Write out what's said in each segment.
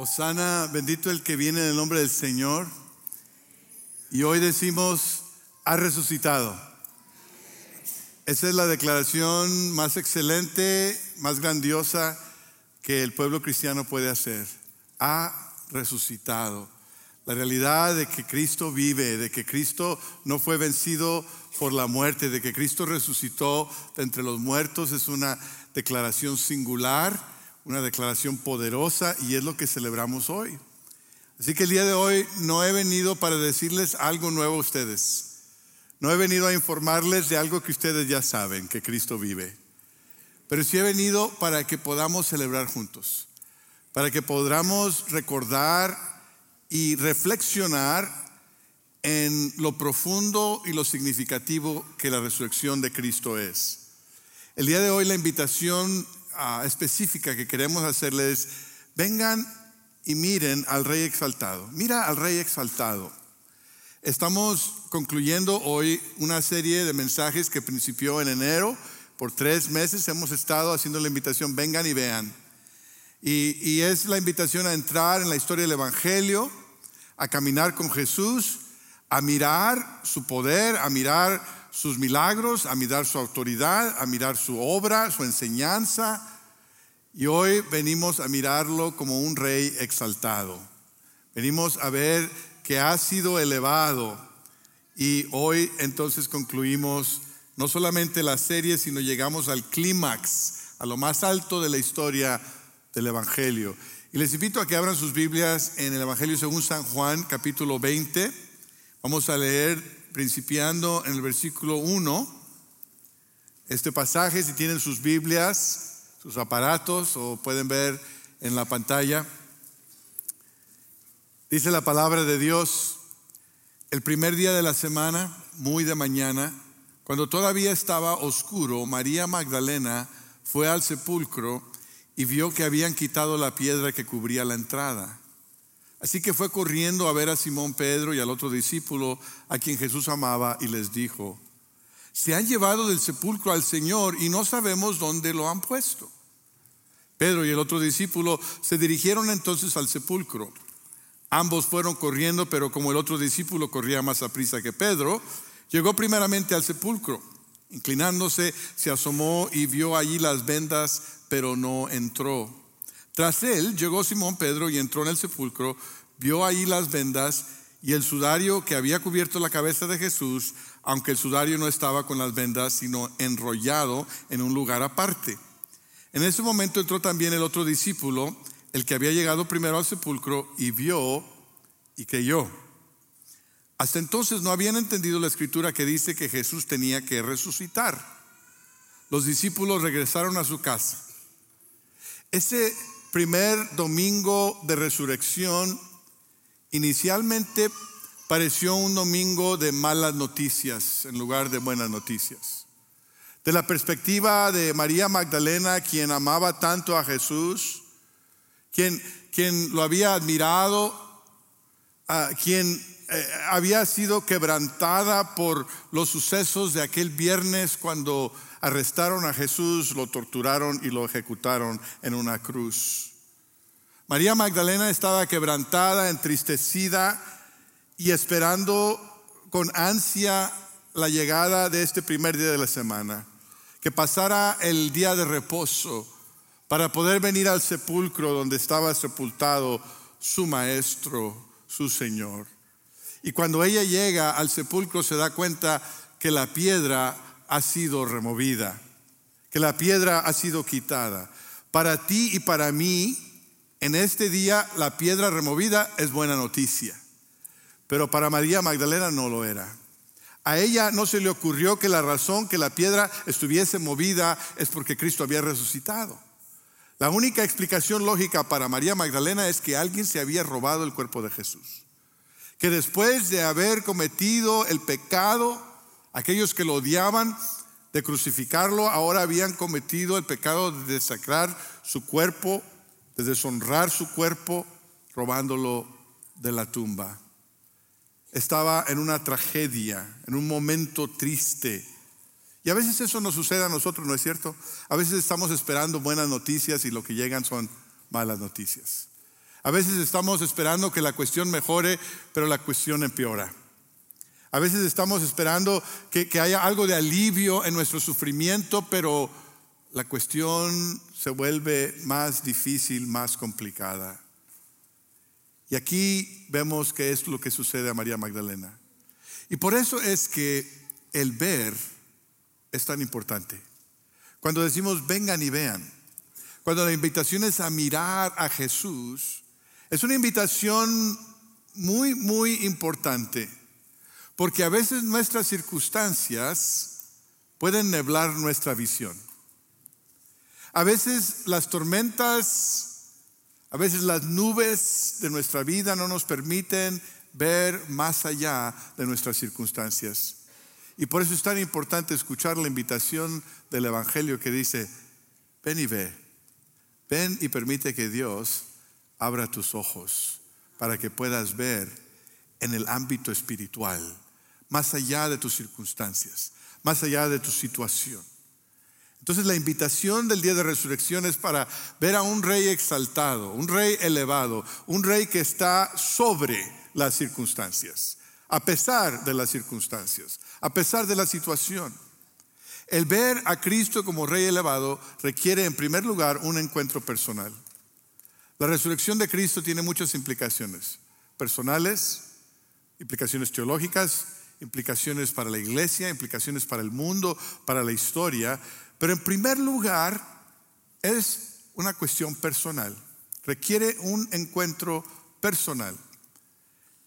Osana, bendito el que viene en el nombre del Señor. Y hoy decimos, ha resucitado. Esa es la declaración más excelente, más grandiosa que el pueblo cristiano puede hacer. Ha resucitado. La realidad de que Cristo vive, de que Cristo no fue vencido por la muerte, de que Cristo resucitó de entre los muertos es una declaración singular una declaración poderosa y es lo que celebramos hoy. Así que el día de hoy no he venido para decirles algo nuevo a ustedes. No he venido a informarles de algo que ustedes ya saben, que Cristo vive. Pero sí he venido para que podamos celebrar juntos, para que podamos recordar y reflexionar en lo profundo y lo significativo que la resurrección de Cristo es. El día de hoy la invitación específica que queremos hacerles, vengan y miren al rey exaltado. Mira al rey exaltado. Estamos concluyendo hoy una serie de mensajes que principió en enero. Por tres meses hemos estado haciendo la invitación, vengan y vean. Y, y es la invitación a entrar en la historia del Evangelio, a caminar con Jesús, a mirar su poder, a mirar sus milagros, a mirar su autoridad, a mirar su obra, su enseñanza. Y hoy venimos a mirarlo como un rey exaltado. Venimos a ver que ha sido elevado. Y hoy entonces concluimos no solamente la serie, sino llegamos al clímax, a lo más alto de la historia del Evangelio. Y les invito a que abran sus Biblias en el Evangelio según San Juan, capítulo 20. Vamos a leer principiando en el versículo 1, este pasaje, si tienen sus Biblias, sus aparatos o pueden ver en la pantalla, dice la palabra de Dios, el primer día de la semana, muy de mañana, cuando todavía estaba oscuro, María Magdalena fue al sepulcro y vio que habían quitado la piedra que cubría la entrada. Así que fue corriendo a ver a Simón Pedro y al otro discípulo a quien Jesús amaba y les dijo, se han llevado del sepulcro al Señor y no sabemos dónde lo han puesto. Pedro y el otro discípulo se dirigieron entonces al sepulcro. Ambos fueron corriendo, pero como el otro discípulo corría más a prisa que Pedro, llegó primeramente al sepulcro. Inclinándose, se asomó y vio allí las vendas, pero no entró. Tras él llegó Simón Pedro y entró en el sepulcro, vio ahí las vendas y el sudario que había cubierto la cabeza de Jesús, aunque el sudario no estaba con las vendas, sino enrollado en un lugar aparte. En ese momento entró también el otro discípulo, el que había llegado primero al sepulcro, y vio y creyó. Hasta entonces no habían entendido la escritura que dice que Jesús tenía que resucitar. Los discípulos regresaron a su casa. Ese primer domingo de resurrección inicialmente pareció un domingo de malas noticias en lugar de buenas noticias. De la perspectiva de María Magdalena, quien amaba tanto a Jesús, quien, quien lo había admirado, quien eh, había sido quebrantada por los sucesos de aquel viernes cuando arrestaron a Jesús, lo torturaron y lo ejecutaron en una cruz. María Magdalena estaba quebrantada, entristecida y esperando con ansia la llegada de este primer día de la semana, que pasara el día de reposo para poder venir al sepulcro donde estaba sepultado su maestro, su Señor. Y cuando ella llega al sepulcro se da cuenta que la piedra ha sido removida, que la piedra ha sido quitada. Para ti y para mí, en este día la piedra removida es buena noticia, pero para María Magdalena no lo era. A ella no se le ocurrió que la razón que la piedra estuviese movida es porque Cristo había resucitado. La única explicación lógica para María Magdalena es que alguien se había robado el cuerpo de Jesús. Que después de haber cometido el pecado, Aquellos que lo odiaban de crucificarlo ahora habían cometido el pecado de desacrar su cuerpo, de deshonrar su cuerpo, robándolo de la tumba. Estaba en una tragedia, en un momento triste. Y a veces eso nos sucede a nosotros, ¿no es cierto? A veces estamos esperando buenas noticias y lo que llegan son malas noticias. A veces estamos esperando que la cuestión mejore, pero la cuestión empeora. A veces estamos esperando que, haya algo de alivio en nuestro sufrimiento, pero la cuestión se vuelve más difícil, más complicada. Y aquí vemos que es lo que sucede a María Magdalena. Y por eso es que el ver es tan importante. Cuando decimos vengan y vean, cuando la invitación es a mirar a Jesús, es una invitación muy, muy importante, porque a veces nuestras circunstancias pueden neblar nuestra visión. A veces las tormentas, a veces las nubes de nuestra vida no nos permiten ver más allá de nuestras circunstancias. Y por eso es tan importante escuchar la invitación del Evangelio que dice, ven y ve, ven y permite que Dios abra tus ojos para que puedas ver en el ámbito espiritual, más allá de tus circunstancias, más allá de tu situación. Entonces la invitación del día de resurrección es para ver a un rey exaltado, un rey elevado, un rey que está sobre las circunstancias, a pesar de las circunstancias, a pesar de la situación. El ver a Cristo como rey elevado requiere en primer lugar un encuentro personal. La resurrección de Cristo tiene muchas implicaciones personales, implicaciones teológicas, implicaciones para la iglesia, implicaciones para el mundo, para la historia, pero en primer lugar es una cuestión personal, requiere un encuentro personal.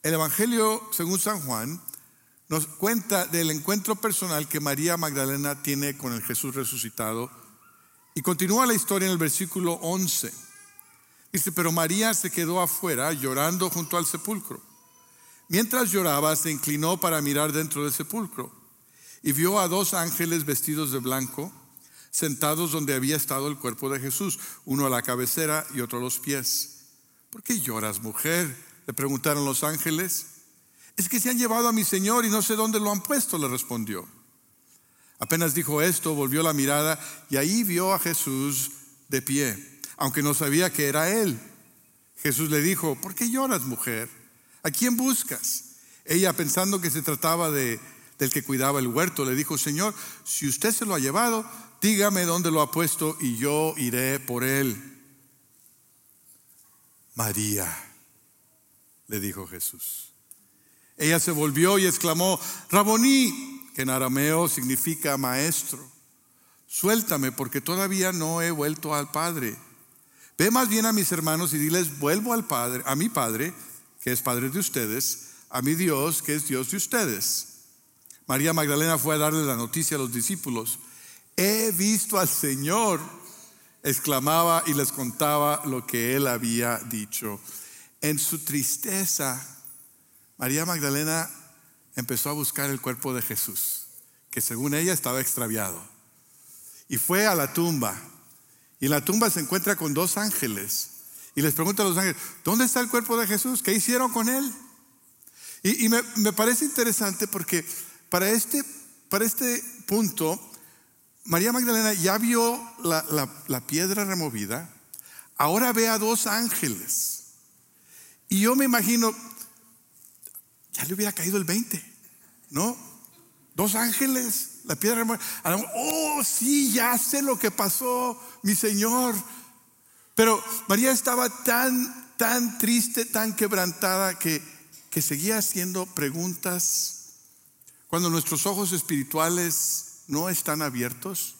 El Evangelio, según San Juan, nos cuenta del encuentro personal que María Magdalena tiene con el Jesús resucitado y continúa la historia en el versículo 11. Dice, pero María se quedó afuera llorando junto al sepulcro. Mientras lloraba, se inclinó para mirar dentro del sepulcro y vio a dos ángeles vestidos de blanco sentados donde había estado el cuerpo de Jesús, uno a la cabecera y otro a los pies. ¿Por qué lloras, mujer? Le preguntaron los ángeles. Es que se han llevado a mi Señor y no sé dónde lo han puesto, le respondió. Apenas dijo esto, volvió la mirada y ahí vio a Jesús de pie, aunque no sabía que era él. Jesús le dijo, ¿por qué lloras, mujer? ¿A quién buscas? Ella, pensando que se trataba de, del que cuidaba el huerto, le dijo, Señor, si usted se lo ha llevado, dígame dónde lo ha puesto y yo iré por él. María, le dijo Jesús. Ella se volvió y exclamó, Raboní, que en arameo significa maestro, suéltame porque todavía no he vuelto al Padre. Ve más bien a mis hermanos y diles, vuelvo al Padre, a mi Padre, que es Padre de ustedes, a mi Dios, que es Dios de ustedes. María Magdalena fue a darle la noticia a los discípulos he visto al Señor, exclamaba y les contaba lo que él había dicho. En su tristeza, María Magdalena empezó a buscar el cuerpo de Jesús, que según ella estaba extraviado. Y fue a la tumba. Y en la tumba se encuentra con dos ángeles. Y les pregunta a los ángeles, ¿dónde está el cuerpo de Jesús? ¿Qué hicieron con él? Y, me, parece interesante porque para este, para este punto, María Magdalena ya vio la, piedra removida, ahora ve a dos ángeles. Y yo me imagino, ya le hubiera caído el 20, ¿no? Dos ángeles, la piedra. Oh, sí, ya sé lo que pasó, mi Señor. Pero María estaba tan, tan triste, tan quebrantada que, que seguía haciendo preguntas. Cuando nuestros ojos espirituales no están abiertos,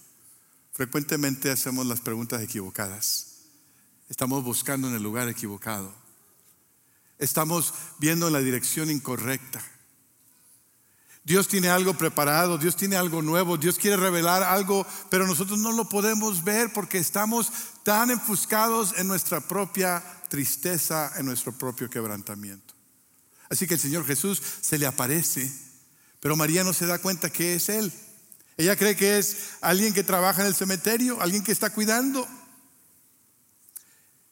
frecuentemente hacemos las preguntas equivocadas. Estamos buscando en el lugar equivocado. Estamos viendo en la dirección incorrecta. Dios tiene algo preparado, Dios tiene algo nuevo, Dios quiere revelar algo, pero nosotros no lo podemos ver porque estamos tan enfuscados en nuestra propia tristeza, en nuestro propio quebrantamiento. Así que el Señor Jesús se le aparece, pero María no se da cuenta que es Él. Ella cree que es alguien que trabaja en el cementerio, alguien que está cuidando.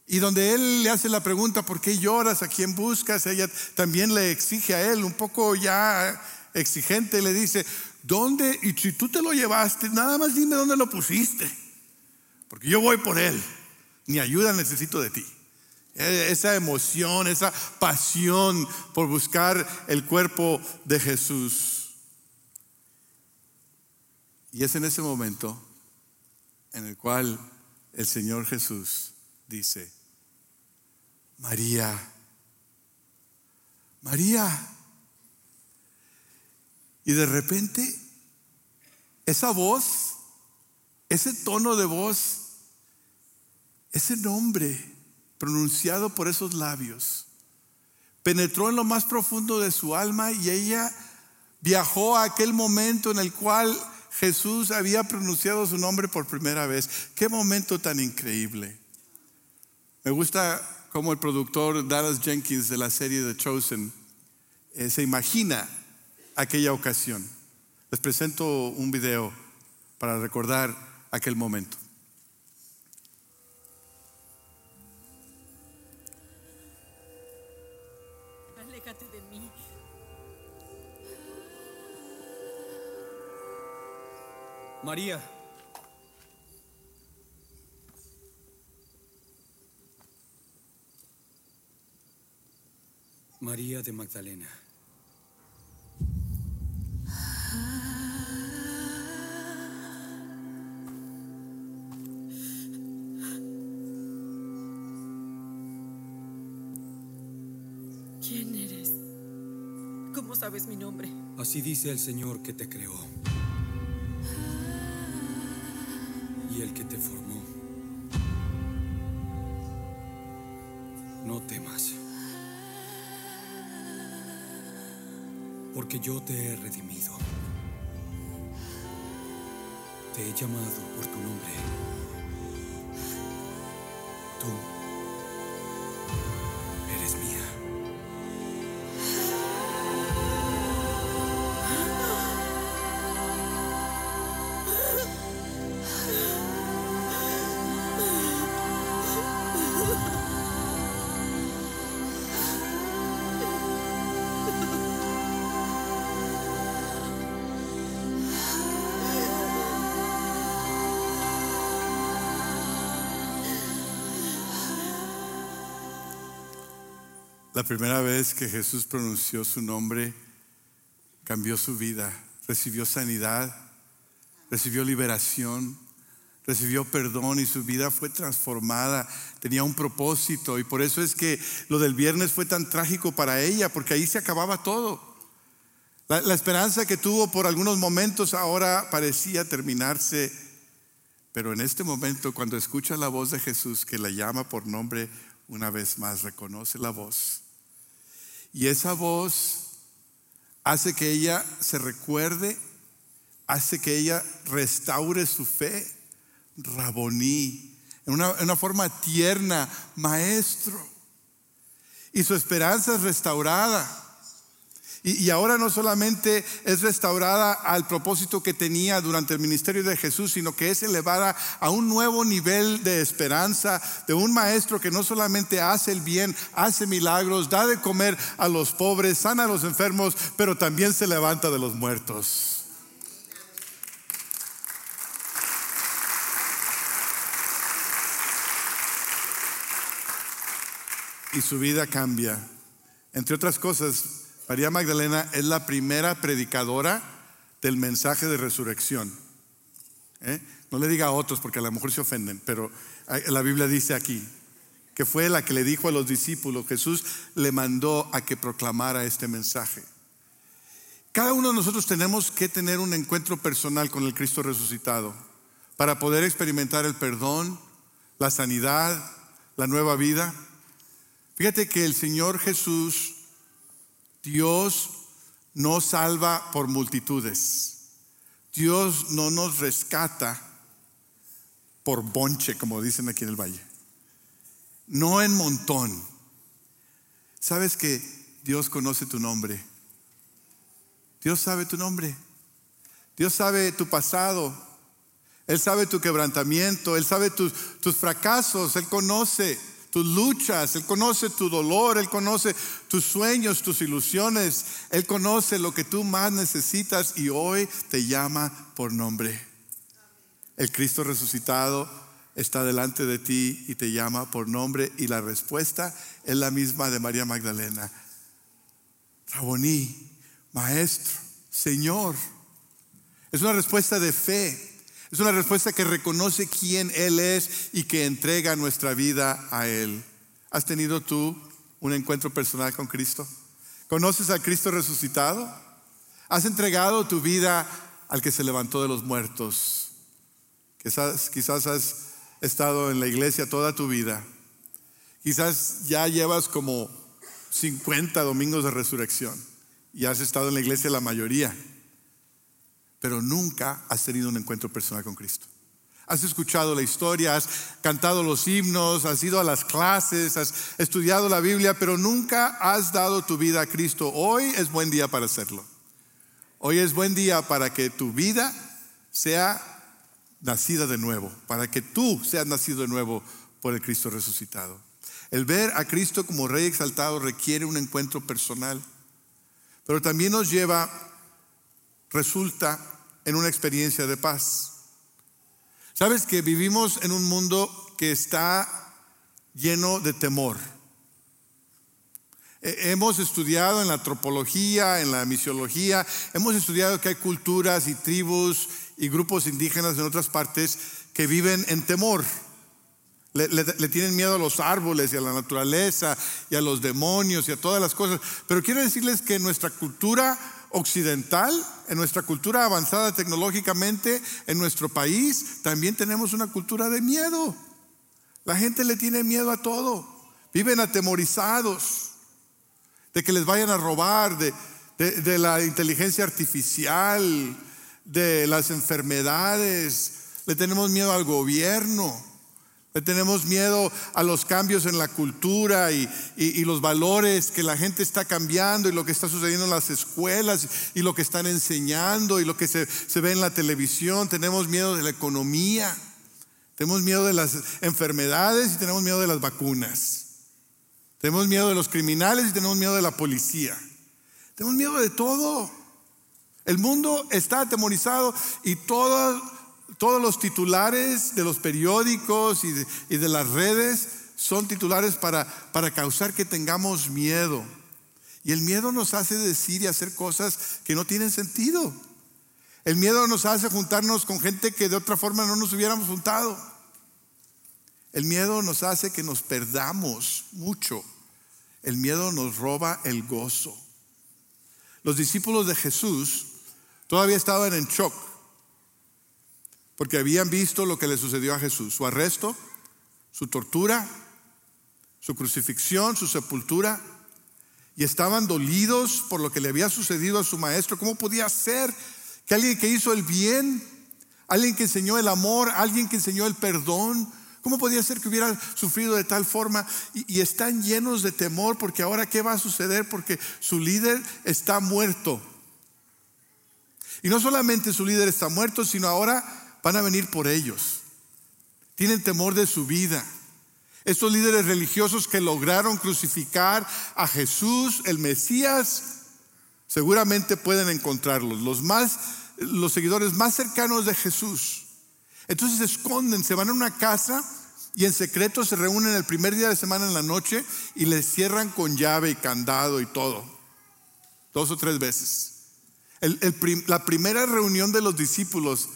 Y donde él le hace la pregunta, ¿por qué lloras? ¿A quién buscas? Ella también le exige a él, un poco ya exigente, le dice, ¿dónde? Y si tú te lo llevaste, nada más dime dónde lo pusiste. Porque yo voy por él. Ni ayuda necesito de ti. E, esa emoción, esa pasión por buscar el cuerpo de Jesús. Y es en ese momento en el cual el Señor Jesús dice, María, María. Y de repente, esa voz, ese tono de voz, ese nombre pronunciado por esos labios, penetró en lo más profundo de su alma y ella viajó a aquel momento en el cual Jesús había pronunciado su nombre por primera vez. Qué momento tan increíble. Me gusta cómo el productor Dallas Jenkins de la serie The Chosen eh, se imagina aquella ocasión. Les presento un video para recordar aquel momento. María. María de Magdalena. Mi nombre? Así dice el Señor que te creó. y el que te formó. No temas, porque yo te he redimido. Te he llamado por tu nombre. Tú La primera vez que Jesús pronunció su nombre, cambió su vida, recibió sanidad, recibió liberación, recibió perdón y su vida fue transformada, tenía un propósito y por eso es que lo del viernes fue tan trágico para ella, porque ahí se acababa todo. La, la esperanza que tuvo por algunos momentos ahora parecía terminarse, pero en este momento cuando escucha la voz de Jesús que la llama por nombre, una vez más reconoce la voz y esa voz hace que ella se recuerde, hace que ella restaure su fe. Raboní, en una, forma tierna, maestro. Y su esperanza es restaurada. Y, ahora no solamente es restaurada al propósito que tenía durante el ministerio de Jesús, sino que es elevada a un nuevo nivel de esperanza de un maestro que no solamente hace el bien, hace milagros, da de comer a los pobres, sana a los enfermos, pero también se levanta de los muertos. Y su vida cambia. Entre otras cosas, María Magdalena es la primera predicadora del mensaje de resurrección. ¿Eh? No le diga a otros porque a lo mejor se ofenden, pero la Biblia dice aquí que fue la que le dijo a los discípulos, Jesús le mandó a que proclamara este mensaje. Cada uno de nosotros tenemos que tener un encuentro personal con el Cristo resucitado para poder experimentar el perdón, la sanidad, la nueva vida. Fíjate que el Señor Jesús Dios no salva por multitudes. Dios no nos rescata por bonche, como dicen aquí en el valle. No en montón. Sabes que Dios conoce tu nombre. Dios sabe tu nombre. Dios sabe tu pasado. Él sabe tu quebrantamiento. Él sabe tus, tus fracasos. Él conoce tus luchas, Él conoce tu dolor, Él conoce tus sueños, tus ilusiones, Él conoce lo que tú más necesitas y hoy te llama por nombre. El Cristo resucitado está delante de ti y te llama por nombre y la respuesta es la misma de María Magdalena. Raboní, maestro, Señor. Es una respuesta de fe. Es una respuesta que reconoce quién Él es y que entrega nuestra vida a Él. ¿Has tenido tú un encuentro personal con Cristo? ¿Conoces a Cristo resucitado? ¿Has entregado tu vida al que se levantó de los muertos? Quizás, quizás has estado en la iglesia toda tu vida. Quizás ya llevas como 50 domingos de resurrección y has estado en la iglesia la mayoría, pero nunca has tenido un encuentro personal con Cristo. Has escuchado la historia, has cantado los himnos, has ido a las clases, has estudiado la Biblia, pero nunca has dado tu vida a Cristo. Hoy es buen día para hacerlo. Hoy es buen día para que tu vida sea nacida de nuevo, para que tú seas nacido de nuevo por el Cristo resucitado. El ver a Cristo como Rey exaltado requiere un encuentro personal, pero también nos lleva, resulta en una experiencia de paz. Sabes que vivimos en un mundo que está lleno de temor. Hemos estudiado en la antropología, en la misiología, hemos estudiado que hay culturas y tribus y grupos indígenas en otras partes que viven en temor. Le, tienen miedo a los árboles y a la naturaleza y a los demonios y a todas las cosas. Pero quiero decirles que nuestra cultura occidental, en nuestra cultura avanzada tecnológicamente, en nuestro país, también tenemos una cultura de miedo. La gente le tiene miedo a todo. Viven atemorizados de que les vayan a robar, de, de la inteligencia artificial, de las enfermedades. Le tenemos miedo al gobierno. Tenemos miedo a los cambios en la cultura y, los valores que la gente está cambiando y lo que está sucediendo en las escuelas y lo que están enseñando y lo que se, se ve en la televisión. Tenemos miedo de la economía, tenemos miedo de las enfermedades y tenemos miedo de las vacunas. Tenemos miedo de los criminales y tenemos miedo de la policía. Tenemos miedo de todo. El mundo está atemorizado y todo todos los titulares de los periódicos y de, las redes son titulares para, para causar que tengamos miedo. Y el miedo nos hace decir y hacer cosas que no tienen sentido. El miedo nos hace juntarnos con gente que de otra forma no nos hubiéramos juntado. El miedo nos hace que nos perdamos mucho. El miedo nos roba el gozo. Los discípulos de Jesús todavía estaban en shock porque habían visto lo que le sucedió a Jesús, su arresto, su tortura, su crucifixión, su sepultura, y estaban dolidos por lo que le había sucedido a su maestro. ¿Cómo podía ser que alguien que hizo el bien, alguien que enseñó el amor, alguien que enseñó el perdón, ¿Cómo podía ser que hubiera sufrido de tal forma? Y, y, están llenos de temor porque ahora ¿qué va a suceder? Porque su líder está muerto. Y no solamente su líder está muerto, sino ahora van a venir por ellos. Tienen temor de su vida. Estos líderes religiosos que lograron crucificar a Jesús, el Mesías, seguramente pueden encontrarlos. Los más, los seguidores más cercanos de Jesús. Entonces se esconden, se van a una casa y en secreto se reúnen el primer día de semana en la noche y les cierran con llave y candado y todo. Dos o tres veces. la primera reunión de los discípulos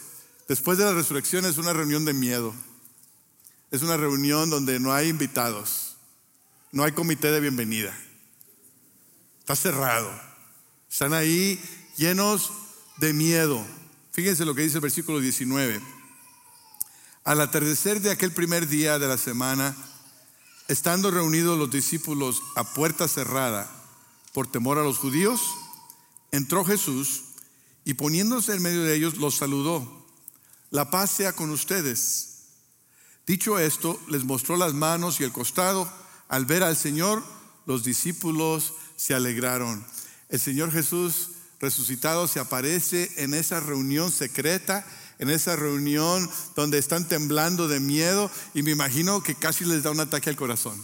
Después de la resurrección es una reunión de miedo. Es una reunión donde no hay invitados. No hay comité de bienvenida. Está cerrado. Están ahí llenos de miedo. Fíjense lo que dice el versículo 19. Al atardecer de aquel primer día de la semana, estando reunidos los discípulos a puerta cerrada por temor a los judíos, entró Jesús y poniéndose en medio de ellos los saludó la paz sea con ustedes. Dicho esto, les mostró las manos y el costado. Al ver al Señor, los discípulos se alegraron. El Señor Jesús resucitado se aparece en esa reunión secreta, en esa reunión donde están temblando de miedo y me imagino que casi les da un ataque al corazón.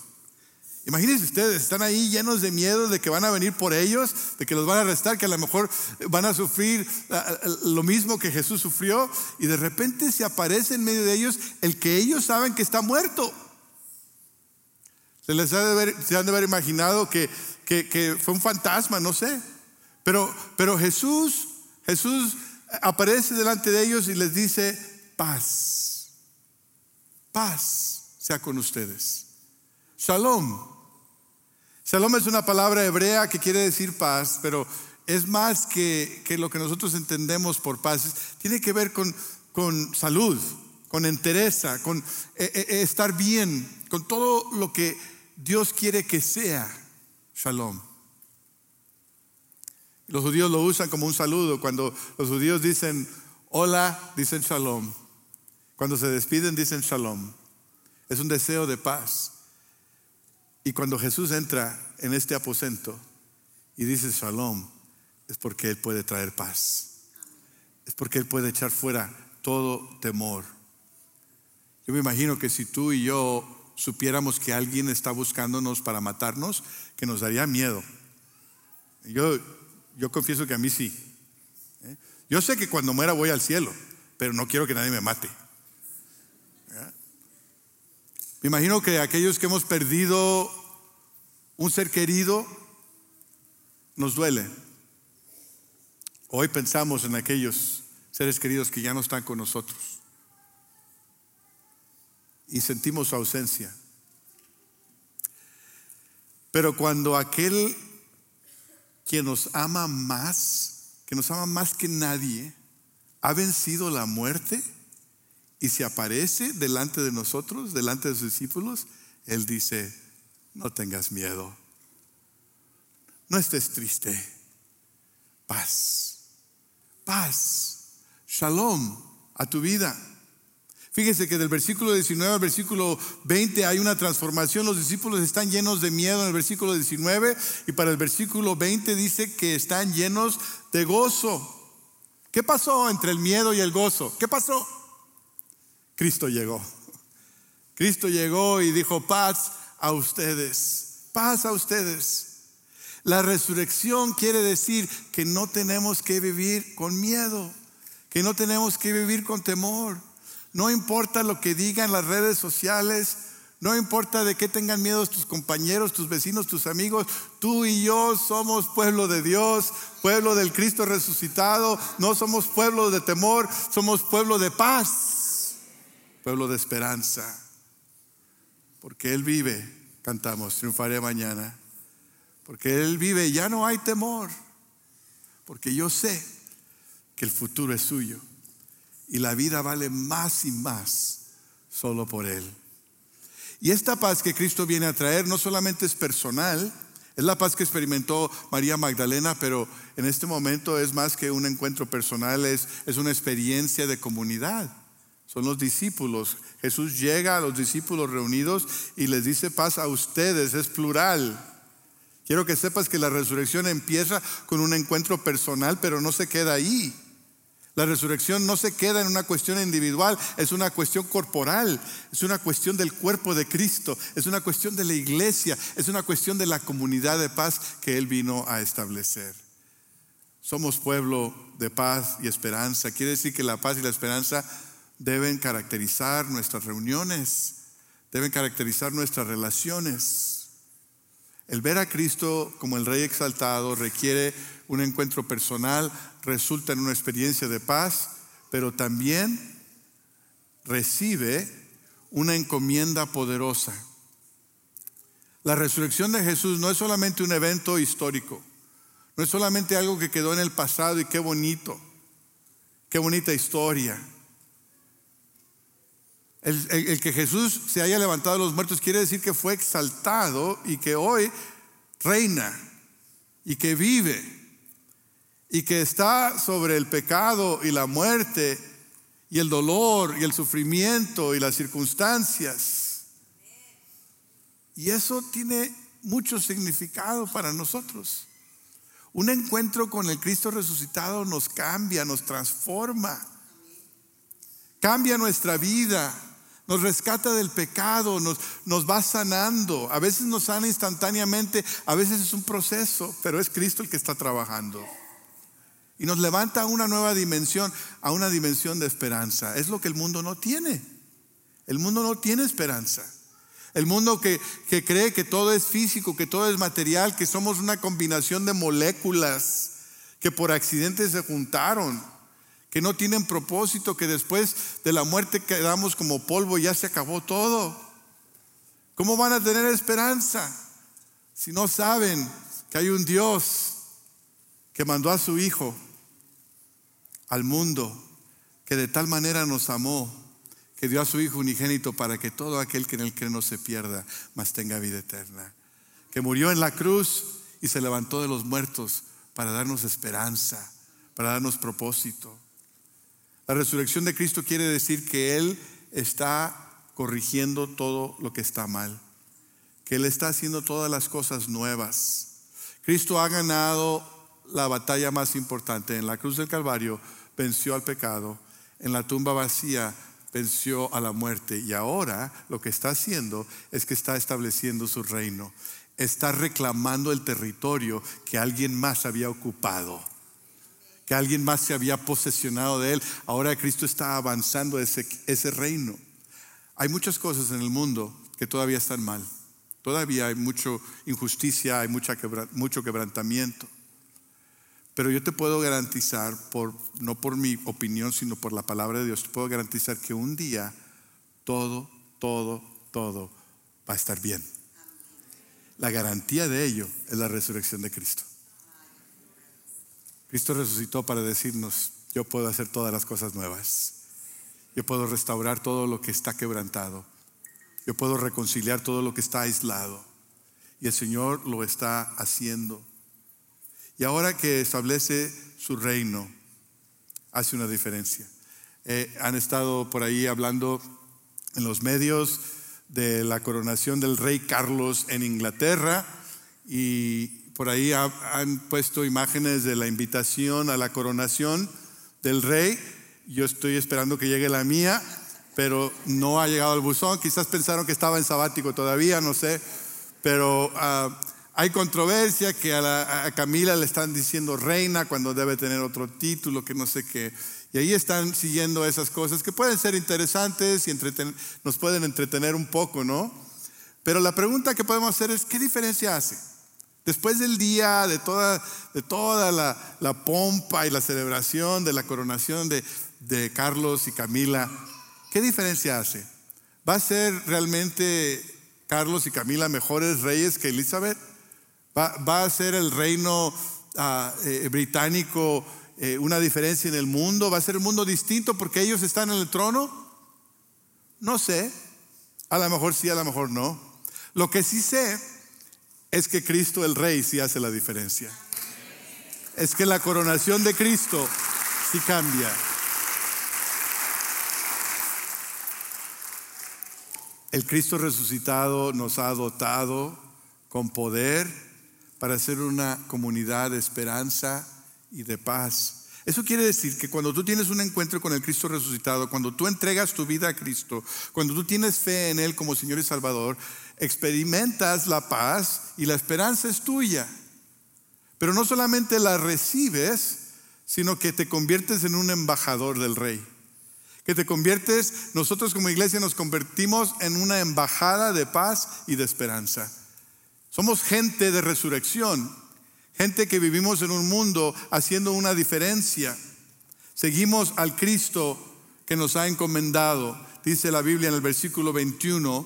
Imagínense ustedes, están ahí llenos de miedo de que van a venir por ellos, de que los van a arrestar, que a lo mejor van a sufrir lo mismo que Jesús sufrió, y de repente se aparece en medio de ellos el que ellos saben que está muerto. Se les ha de haber, han de haber imaginado que, que, fue un fantasma, no sé. Pero, pero Jesús, Jesús aparece delante de ellos y les dice, paz, paz sea con ustedes. Shalom. Shalom es una palabra hebrea que quiere decir paz, pero es más que, que lo que nosotros entendemos por paz. Tiene que ver con, con salud, con entereza, con eh, eh, estar bien, con todo lo que Dios quiere que sea. Shalom. Los judíos lo usan como un saludo. Cuando los judíos dicen hola, dicen shalom. Cuando se despiden, dicen shalom. Es un deseo de paz. Y cuando Jesús entra en este aposento y dice shalom, es porque Él puede traer paz. Es porque Él puede echar fuera todo temor. Yo me imagino que si tú y yo supiéramos que alguien está buscándonos para matarnos, que nos daría miedo. Yo, yo confieso que a mí sí. ¿eh? Yo sé que cuando muera voy al cielo, pero no quiero que nadie me mate. Me imagino que aquellos que hemos perdido un ser querido, nos duele. Hoy pensamos en aquellos seres queridos que ya no están con nosotros y sentimos su ausencia. Pero cuando aquel quien nos ama más, que nos ama más que nadie, ha vencido la muerte y se aparece delante de nosotros, delante de sus discípulos, Él dice, no tengas miedo. No estés triste. Paz. Paz. Shalom a tu vida. Fíjese que del versículo 19 al versículo 20 hay una transformación. Los discípulos están llenos de miedo en el versículo 19 y para el versículo 20 dice que están llenos de gozo. ¿Qué pasó entre el miedo y el gozo? ¿Qué pasó? Cristo llegó. Cristo llegó y dijo paz a ustedes, paz a ustedes. La resurrección quiere decir que no tenemos que vivir con miedo, que no tenemos que vivir con temor. No importa lo que digan las redes sociales, no importa de qué tengan miedo tus compañeros, tus vecinos, tus amigos, tú y yo somos pueblo de Dios, pueblo del Cristo resucitado, no somos pueblo de temor, somos pueblo de paz, pueblo de esperanza, porque Él vive cantamos, triunfaré mañana. Porque Él vive ya no hay temor. Porque yo sé que el futuro es suyo. Y la vida vale más y más solo por Él. Y esta paz que Cristo viene a traer no solamente es personal, es la paz que experimentó María Magdalena, pero en este momento es más que un encuentro personal, es, es una experiencia de comunidad. Son los discípulos. Jesús llega a los discípulos reunidos y les dice paz a ustedes, es plural. Quiero que sepas que la resurrección empieza con un encuentro personal, pero no se queda ahí. La resurrección no se queda en una cuestión individual, es una cuestión corporal, es una cuestión del cuerpo de Cristo, es una cuestión de la iglesia, es una cuestión de la comunidad de paz que Él vino a establecer. Somos pueblo de paz y esperanza. Quiere decir que la paz y la esperanza deben caracterizar nuestras reuniones, deben caracterizar nuestras relaciones. El ver a Cristo como el Rey exaltado requiere un encuentro personal, resulta en una experiencia de paz, pero también recibe una encomienda poderosa. La resurrección de Jesús no es solamente un evento histórico, no es solamente algo que quedó en el pasado y qué bonito, qué bonita historia. El, que Jesús se haya levantado de los muertos quiere decir que fue exaltado y que hoy reina y que vive y que está sobre el pecado y la muerte y el dolor y el sufrimiento y las circunstancias. Y eso tiene mucho significado para nosotros. Un encuentro con el Cristo resucitado nos cambia, nos transforma, cambia nuestra vida nos rescata del pecado, nos, nos va sanando. A veces nos sana instantáneamente, a veces es un proceso, pero es Cristo el que está trabajando. Y nos levanta a una nueva dimensión, a una dimensión de esperanza. Es lo que el mundo no tiene. El mundo no tiene esperanza. El mundo que, que, cree que todo es físico, que todo es material, que somos una combinación de moléculas que por accidente se juntaron que no tienen propósito, que después de la muerte quedamos como polvo y ya se acabó todo. ¿Cómo van a tener esperanza si no saben que hay un Dios que mandó a su Hijo al mundo, que de tal manera nos amó, que dio a su Hijo unigénito para que todo aquel que en él cree no se pierda, mas tenga vida eterna? Que murió en la cruz y se levantó de los muertos para darnos esperanza, para darnos propósito. La resurrección de Cristo quiere decir que Él está corrigiendo todo lo que está mal, que Él está haciendo todas las cosas nuevas. Cristo ha ganado la batalla más importante. En la cruz del Calvario venció al pecado, en la tumba vacía venció a la muerte y ahora lo que está haciendo es que está estableciendo su reino, está reclamando el territorio que alguien más había ocupado que alguien más se había posesionado de él. Ahora Cristo está avanzando ese, ese reino. Hay muchas cosas en el mundo que todavía están mal. Todavía hay mucha injusticia, hay mucha mucho quebrantamiento. Pero yo te puedo garantizar, por, no por mi opinión, sino por la palabra de Dios, te puedo garantizar que un día todo, todo, todo va a estar bien. La garantía de ello es la resurrección de Cristo. Cristo resucitó para decirnos, yo puedo hacer todas las cosas nuevas. Yo puedo restaurar todo lo que está quebrantado. Yo puedo reconciliar todo lo que está aislado. Y el Señor lo está haciendo. Y ahora que establece su reino, hace una diferencia. Eh, han estado por ahí hablando en los medios de la coronación del rey Carlos en Inglaterra y por ahí han puesto imágenes de la invitación a la coronación del rey. Yo estoy esperando que llegue la mía, pero no ha llegado el buzón. Quizás pensaron que estaba en sabático todavía, no sé. Pero ah, hay controversia que a, Camila le están diciendo reina cuando debe tener otro título, que no sé qué. Y ahí están siguiendo esas cosas que pueden ser interesantes y nos pueden entretener un poco, ¿no? Pero la pregunta que podemos hacer es, ¿qué diferencia hace? Después del día, de toda, de toda la, pompa y la celebración de la coronación de, de Carlos y Camila, ¿qué diferencia hace? ¿Va a ser realmente Carlos y Camila mejores reyes que Elizabeth? ¿Va, a ser el reino ah, eh, británico eh, una diferencia en el mundo? ¿Va a ser el mundo distinto porque ellos están en el trono? No sé. A lo mejor sí, a lo mejor no. Lo que sí sé es que Cristo el Rey sí hace la diferencia. Es que la coronación de Cristo sí cambia. El Cristo resucitado nos ha dotado con poder para ser una comunidad de esperanza y de paz. Eso quiere decir que cuando tú tienes un encuentro con el Cristo resucitado, cuando tú entregas tu vida a Cristo, cuando tú tienes fe en Él como Señor y Salvador, experimentas la paz y la esperanza es tuya. Pero no solamente la recibes, sino que te conviertes en un embajador del rey. Que te conviertes, nosotros como iglesia nos convertimos en una embajada de paz y de esperanza. Somos gente de resurrección, gente que vivimos en un mundo haciendo una diferencia. Seguimos al Cristo que nos ha encomendado. Dice la Biblia en el versículo 21,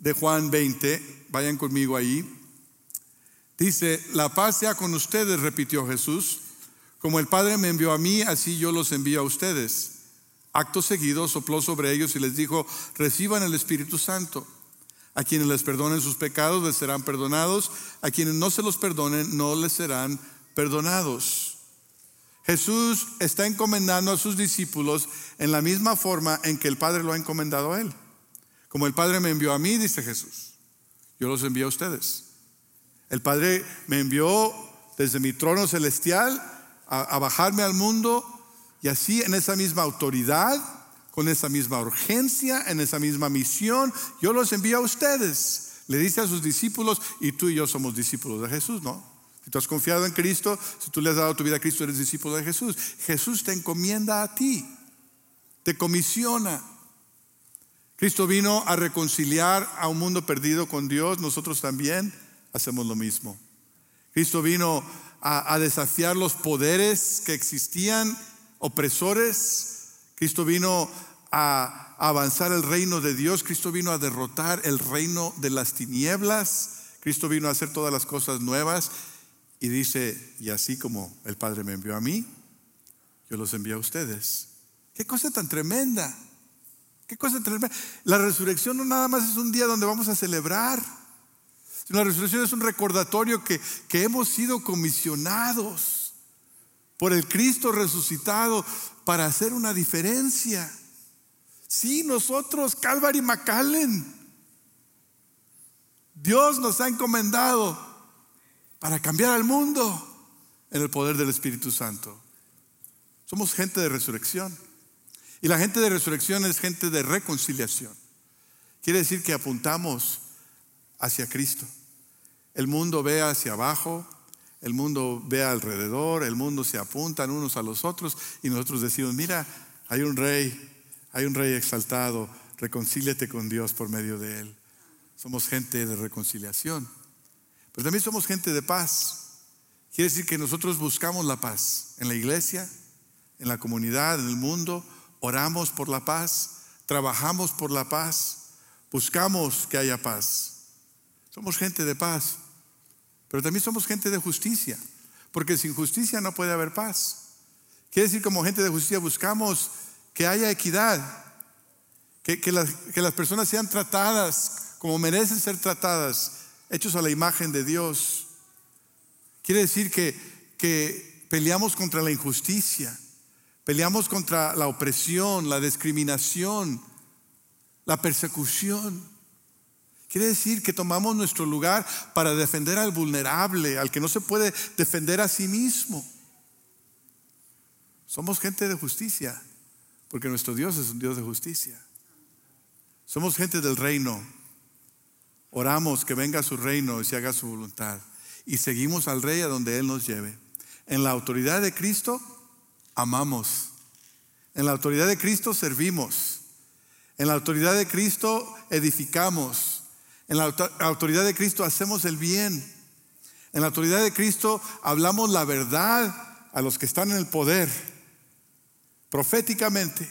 de Juan 20, vayan conmigo ahí. Dice, la paz sea con ustedes, repitió Jesús. Como el Padre me envió a mí, así yo los envío a ustedes. Acto seguido sopló sobre ellos y les dijo, reciban el Espíritu Santo. A quienes les perdonen sus pecados les serán perdonados, a quienes no se los perdonen no les serán perdonados. Jesús está encomendando a sus discípulos en la misma forma en que el Padre lo ha encomendado a él. Como el Padre me envió a mí, dice Jesús, yo los envío a ustedes. El Padre me envió desde mi trono celestial a, bajarme al mundo y así en esa misma autoridad con esa misma urgencia, en esa misma misión. Yo los envío a ustedes. Le dice a sus discípulos, y tú y yo somos discípulos de Jesús, ¿no? Si tú has confiado en Cristo, si tú le has dado tu vida a Cristo, eres discípulo de Jesús. Jesús te encomienda a ti, te comisiona. Cristo vino a reconciliar a un mundo perdido con Dios, nosotros también hacemos lo mismo. Cristo vino a, desafiar los poderes que existían, opresores. Cristo vino a avanzar el reino de Dios. Cristo vino a derrotar el reino de las tinieblas. Cristo vino a hacer todas las cosas nuevas. Y dice, y así como el Padre me envió a mí, yo los envío a ustedes. Qué cosa tan tremenda. Qué cosa. La resurrección no nada más es un día donde vamos a celebrar. La resurrección es un recordatorio que, que hemos sido comisionados por el Cristo resucitado para hacer una diferencia. Sí, nosotros, Calvary McAllen, Dios nos ha encomendado para cambiar al mundo en el poder del Espíritu Santo. Somos gente de resurrección. Y la gente de resurrección es gente de reconciliación. Quiere decir que apuntamos hacia Cristo. El mundo ve hacia abajo, el mundo ve alrededor, el mundo se apuntan unos a los otros y nosotros decimos, mira, hay un rey, hay un rey exaltado, reconcíliate con Dios por medio de él. Somos gente de reconciliación, pero también somos gente de paz. Quiere decir que nosotros buscamos la paz en la iglesia, en la comunidad, en el mundo, oramos por la paz, trabajamos por la paz, buscamos que haya paz. Somos gente de paz, pero también somos gente de justicia, porque sin justicia no puede haber paz. Quiere decir, como gente de justicia buscamos que haya equidad, que, las, que las personas sean tratadas como merecen ser tratadas, hechos a la imagen de Dios. Quiere decir que, que peleamos contra la injusticia, peleamos contra la opresión, la discriminación, la persecución. Quiere decir que tomamos nuestro lugar para defender al vulnerable, al que no se puede defender a sí mismo. Somos gente de justicia, porque nuestro Dios es un Dios de justicia. Somos gente del reino. Oramos que venga su reino y se haga su voluntad. Y seguimos al rey a donde Él nos lleve. En la autoridad de Cristo amamos. En la autoridad de Cristo servimos. En la autoridad de Cristo edificamos. En la autoridad de Cristo hacemos el bien. En la autoridad de Cristo hablamos la verdad a los que están en el poder, proféticamente.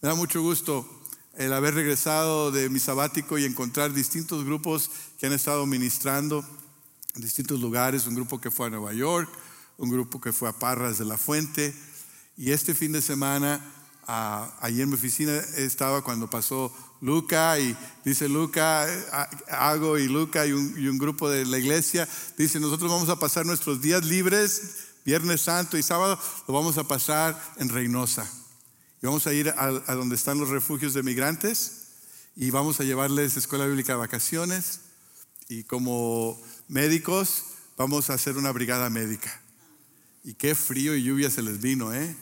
Me da mucho gusto el haber regresado de mi sabático y encontrar distintos grupos que han estado ministrando en distintos lugares, un grupo que fue a Nueva York, un grupo que fue a Parras de la Fuente, y este fin de semana, allí en mi oficina estaba cuando pasó Luca y dice Luca, Hago y Luca y un, grupo de la iglesia, dice nosotros vamos a pasar nuestros días libres, Viernes Santo y sábado, lo vamos a pasar en Reynosa. Y vamos a ir a, a donde están los refugios de migrantes y vamos a llevarles escuela bíblica de vacaciones y como médicos vamos a hacer una brigada médica. Y qué frío y lluvia se les vino, ¿eh?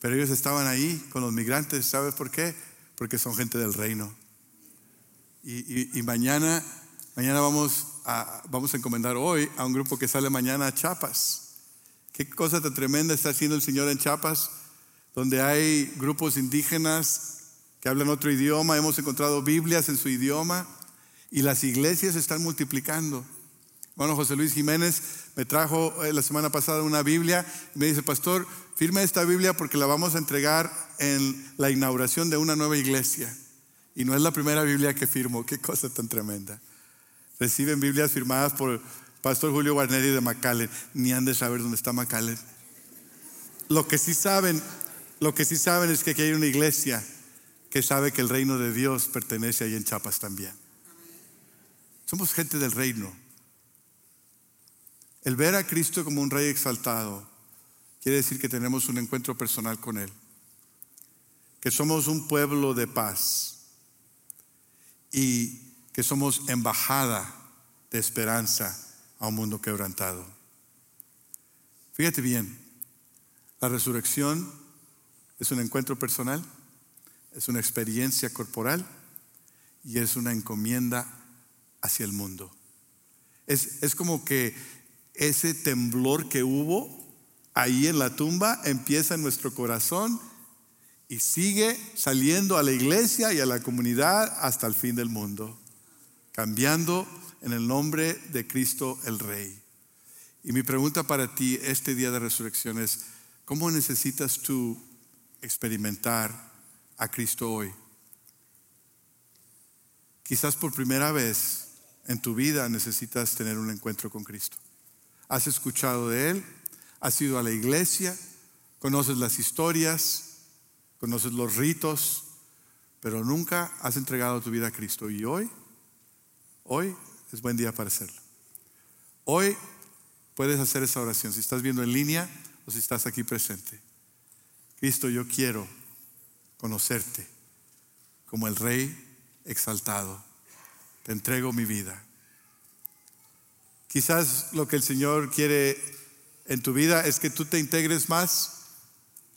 Pero ellos estaban ahí con los migrantes, ¿sabes por qué? porque son gente del reino. Y, mañana, mañana vamos a, vamos a encomendar hoy a un grupo que sale mañana a Chiapas. Qué cosa tan tremenda está haciendo el Señor en Chiapas, donde hay grupos indígenas que hablan otro idioma, hemos encontrado Biblias en su idioma y las iglesias están multiplicando. Bueno, José Luis Jiménez me trajo eh, la semana pasada una Biblia y me dice, pastor, firme esta Biblia porque la vamos a entregar en la inauguración de una nueva iglesia. Y no es la primera Biblia que firmo, qué cosa tan tremenda. Reciben Biblias firmadas por Pastor Julio Guarneri de McAllen. Ni han de saber dónde está McAllen. Lo que sí saben, lo que sí saben es que aquí hay una iglesia que sabe que el reino de Dios pertenece ahí en Chiapas también. Somos gente del reino. El ver a Cristo como un rey exaltado quiere decir que tenemos un encuentro personal con Él, que somos un pueblo de paz y que somos embajada de esperanza a un mundo quebrantado. Fíjate bien, la resurrección Es un encuentro personal, es una experiencia corporal y es una encomienda hacia el mundo. Es, es como que ese temblor que hubo ahí en la tumba empieza en nuestro corazón y sigue saliendo a la iglesia y a la comunidad hasta el fin del mundo, cambiando en el nombre de Cristo el Rey. Y mi pregunta para ti este día de resurrección es, ¿cómo necesitas tú experimentar a Cristo hoy? Quizás por primera vez en tu vida necesitas tener un encuentro con Cristo. Has escuchado de Él, has ido a la iglesia, conoces las historias, conoces los ritos, pero nunca has entregado tu vida a Cristo. Y hoy, hoy es buen día para hacerlo. Hoy puedes hacer esa oración, si estás viendo en línea o si estás aquí presente. Cristo, yo quiero conocerte como el Rey exaltado. Te entrego mi vida. Quizás lo que el Señor quiere en tu vida es que tú te integres más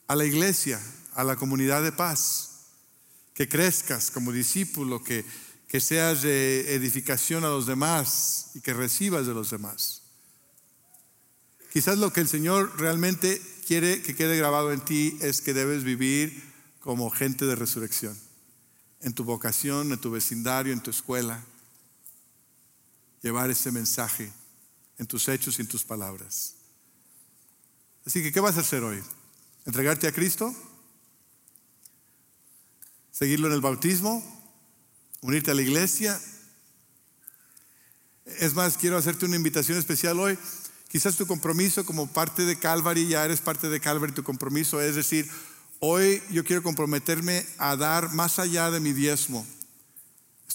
a la iglesia, a la comunidad de paz, que crezcas como discípulo, que, que seas de edificación a los demás y que recibas de los demás. Quizás lo que el Señor realmente quiere que quede grabado en ti es que debes vivir como gente de resurrección, en tu vocación, en tu vecindario, en tu escuela, llevar ese mensaje en tus hechos y en tus palabras. Así que, ¿qué vas a hacer hoy? ¿Entregarte a Cristo? ¿Seguirlo en el bautismo? ¿Unirte a la iglesia? Es más, quiero hacerte una invitación especial hoy. Quizás tu compromiso como parte de Calvary, ya eres parte de Calvary, tu compromiso es decir, hoy yo quiero comprometerme a dar más allá de mi diezmo.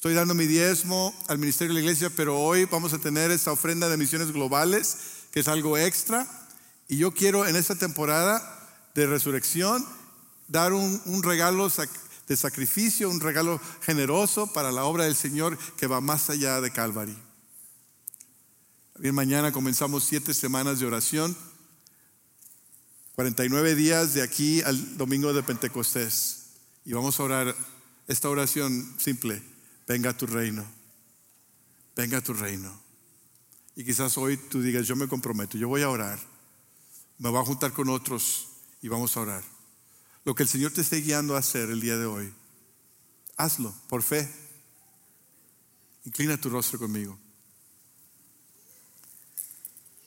Estoy dando mi diezmo al ministerio de la iglesia, pero hoy vamos a tener esta ofrenda de misiones globales, que es algo extra. Y yo quiero en esta temporada de resurrección dar un, regalo de sacrificio, un regalo generoso para la obra del Señor que va más allá de Calvary. Bien, mañana comenzamos siete semanas de oración, 49 días de aquí al domingo de Pentecostés. Y vamos a orar esta oración simple venga a tu reino, venga a tu reino. Y quizás hoy tú digas, yo me comprometo, yo voy a orar, me voy a juntar con otros y vamos a orar. Lo que el Señor te esté guiando a hacer el día de hoy, hazlo por fe. Inclina tu rostro conmigo.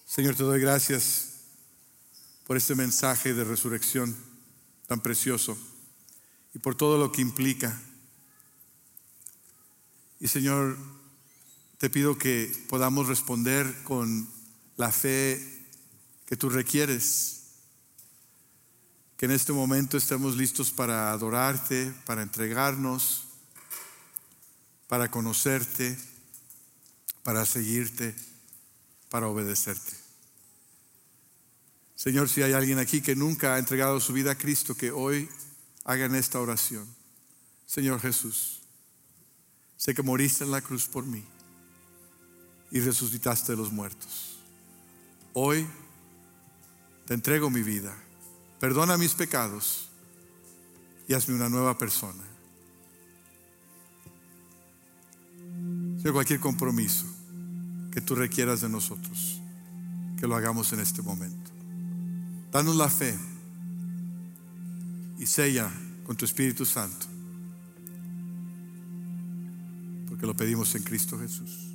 Señor, te doy gracias por este mensaje de resurrección tan precioso y por todo lo que implica y Señor, te pido que podamos responder con la fe que tú requieres. Que en este momento estemos listos para adorarte, para entregarnos, para conocerte, para seguirte, para obedecerte. Señor, si hay alguien aquí que nunca ha entregado su vida a Cristo, que hoy hagan esta oración. Señor Jesús. Sé que moriste en la cruz por mí y resucitaste de los muertos. Hoy te entrego mi vida. Perdona mis pecados y hazme una nueva persona. Sea cualquier compromiso que tú requieras de nosotros, que lo hagamos en este momento. Danos la fe y sella con tu Espíritu Santo que lo pedimos en Cristo Jesús.